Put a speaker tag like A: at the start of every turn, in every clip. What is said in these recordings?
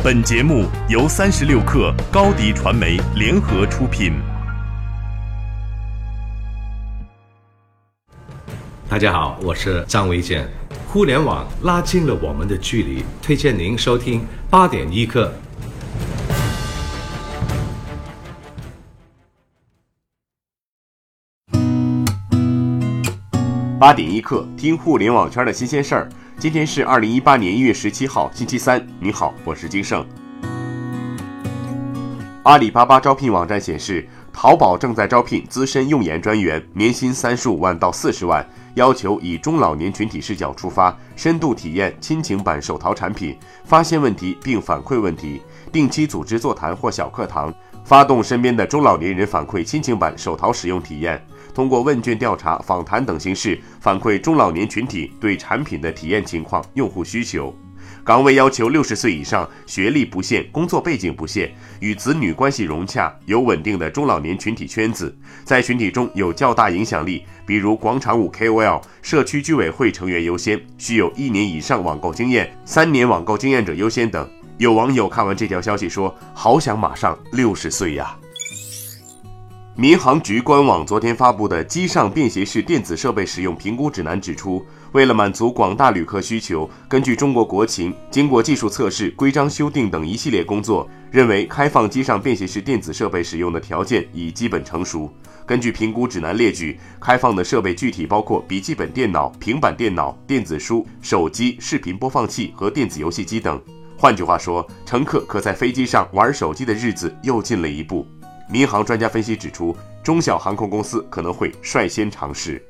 A: 本节目由三十六克高低传媒联合出品。
B: 大家好，我是张维健。互联网拉近了我们的距离，推荐您收听八点一刻。
C: 八点一刻，听互联网圈的新鲜事儿。今天是二零一八年一月十七号，星期三。你好，我是金盛。阿里巴巴招聘网站显示，淘宝正在招聘资深用研专员，年薪三十五万到四十万，要求以中老年群体视角出发，深度体验亲情版手淘产品，发现问题并反馈问题，定期组织座谈或小课堂，发动身边的中老年人反馈亲情版手淘使用体验。通过问卷调查、访谈等形式反馈中老年群体对产品的体验情况、用户需求。岗位要求六十岁以上，学历不限，工作背景不限，与子女关系融洽，有稳定的中老年群体圈子，在群体中有较大影响力，比如广场舞 KOL、社区居委会成员优先，需有一年以上网购经验，三年网购经验者优先等。有网友看完这条消息说：“好想马上六十岁呀！”民航局官网昨天发布的机上便携式电子设备使用评估指南指出，为了满足广大旅客需求，根据中国国情，经过技术测试、规章修订等一系列工作，认为开放机上便携式电子设备使用的条件已基本成熟。根据评估指南列举，开放的设备具体包括笔记本电脑、平板电脑、电子书、手机、视频播放器和电子游戏机等。换句话说，乘客可在飞机上玩手机的日子又近了一步。民航专家分析指出，中小航空公司可能会率先尝试。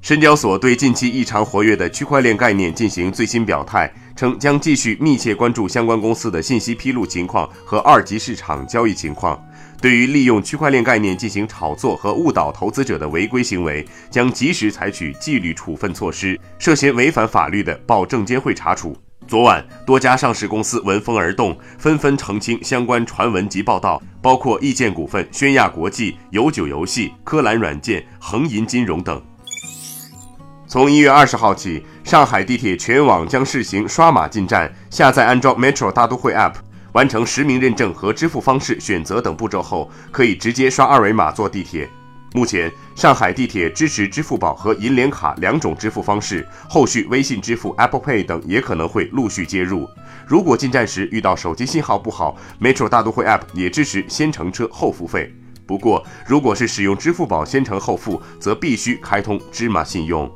C: 深交所对近期异常活跃的区块链概念进行最新表态，称将继续密切关注相关公司的信息披露情况和二级市场交易情况。对于利用区块链概念进行炒作和误导投资者的违规行为，将及时采取纪律处分措施，涉嫌违反法律的，报证监会查处。昨晚，多家上市公司闻风而动，纷纷澄清相关传闻及报道，包括易见股份、宣亚国际、有酒游戏、科蓝软件、恒银金融等。从一月二十号起，上海地铁全网将试行刷码进站，下载安装 Metro 大都会 App，完成实名认证和支付方式选择等步骤后，可以直接刷二维码坐地铁。目前，上海地铁支持支付宝和银联卡两种支付方式，后续微信支付、Apple Pay 等也可能会陆续接入。如果进站时遇到手机信号不好，Metro 大都会 App 也支持先乘车后付费。不过，如果是使用支付宝先乘后付，则必须开通芝麻信用。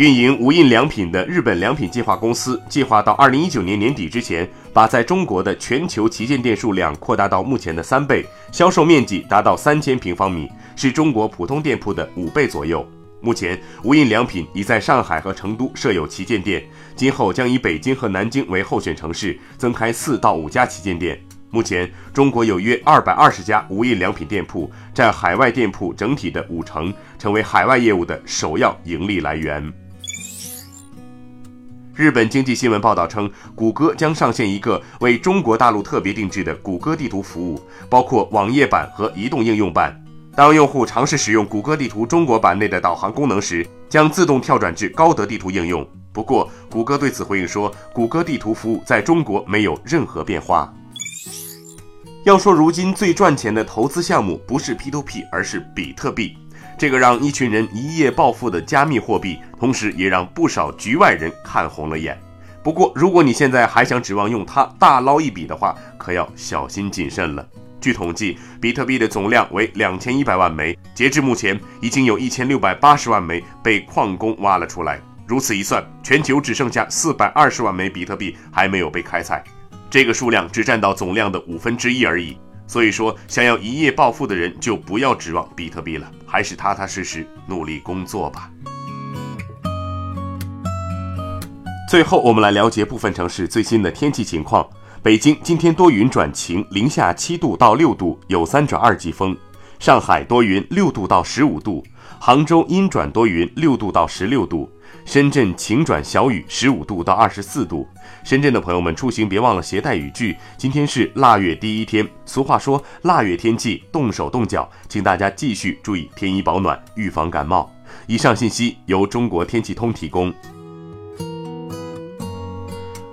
C: 运营无印良品的日本良品计划公司计划到二零一九年年底之前，把在中国的全球旗舰店数量扩大到目前的三倍，销售面积达到三千平方米，是中国普通店铺的五倍左右。目前，无印良品已在上海和成都设有旗舰店，今后将以北京和南京为候选城市，增开四到五家旗舰店。目前，中国有约二百二十家无印良品店铺，占海外店铺整体的五成，成为海外业务的首要盈利来源。日本经济新闻报道称，谷歌将上线一个为中国大陆特别定制的谷歌地图服务，包括网页版和移动应用版。当用户尝试使用谷歌地图中国版内的导航功能时，将自动跳转至高德地图应用。不过，谷歌对此回应说，谷歌地图服务在中国没有任何变化。要说如今最赚钱的投资项目，不是 P2P，而是比特币。这个让一群人一夜暴富的加密货币，同时也让不少局外人看红了眼。不过，如果你现在还想指望用它大捞一笔的话，可要小心谨慎了。据统计，比特币的总量为两千一百万枚，截至目前，已经有一千六百八十万枚被矿工挖了出来。如此一算，全球只剩下四百二十万枚比特币还没有被开采，这个数量只占到总量的五分之一而已。所以说，想要一夜暴富的人就不要指望比特币了，还是踏踏实实努力工作吧。最后，我们来了解部分城市最新的天气情况。北京今天多云转晴，零下七度到六度，有三转二级风。上海多云，六度到十五度。杭州阴转多云，六度到十六度。深圳晴转小雨，十五度到二十四度。深圳的朋友们出行别忘了携带雨具。今天是腊月第一天，俗话说腊月天气动手动脚，请大家继续注意添衣保暖，预防感冒。以上信息由中国天气通提供。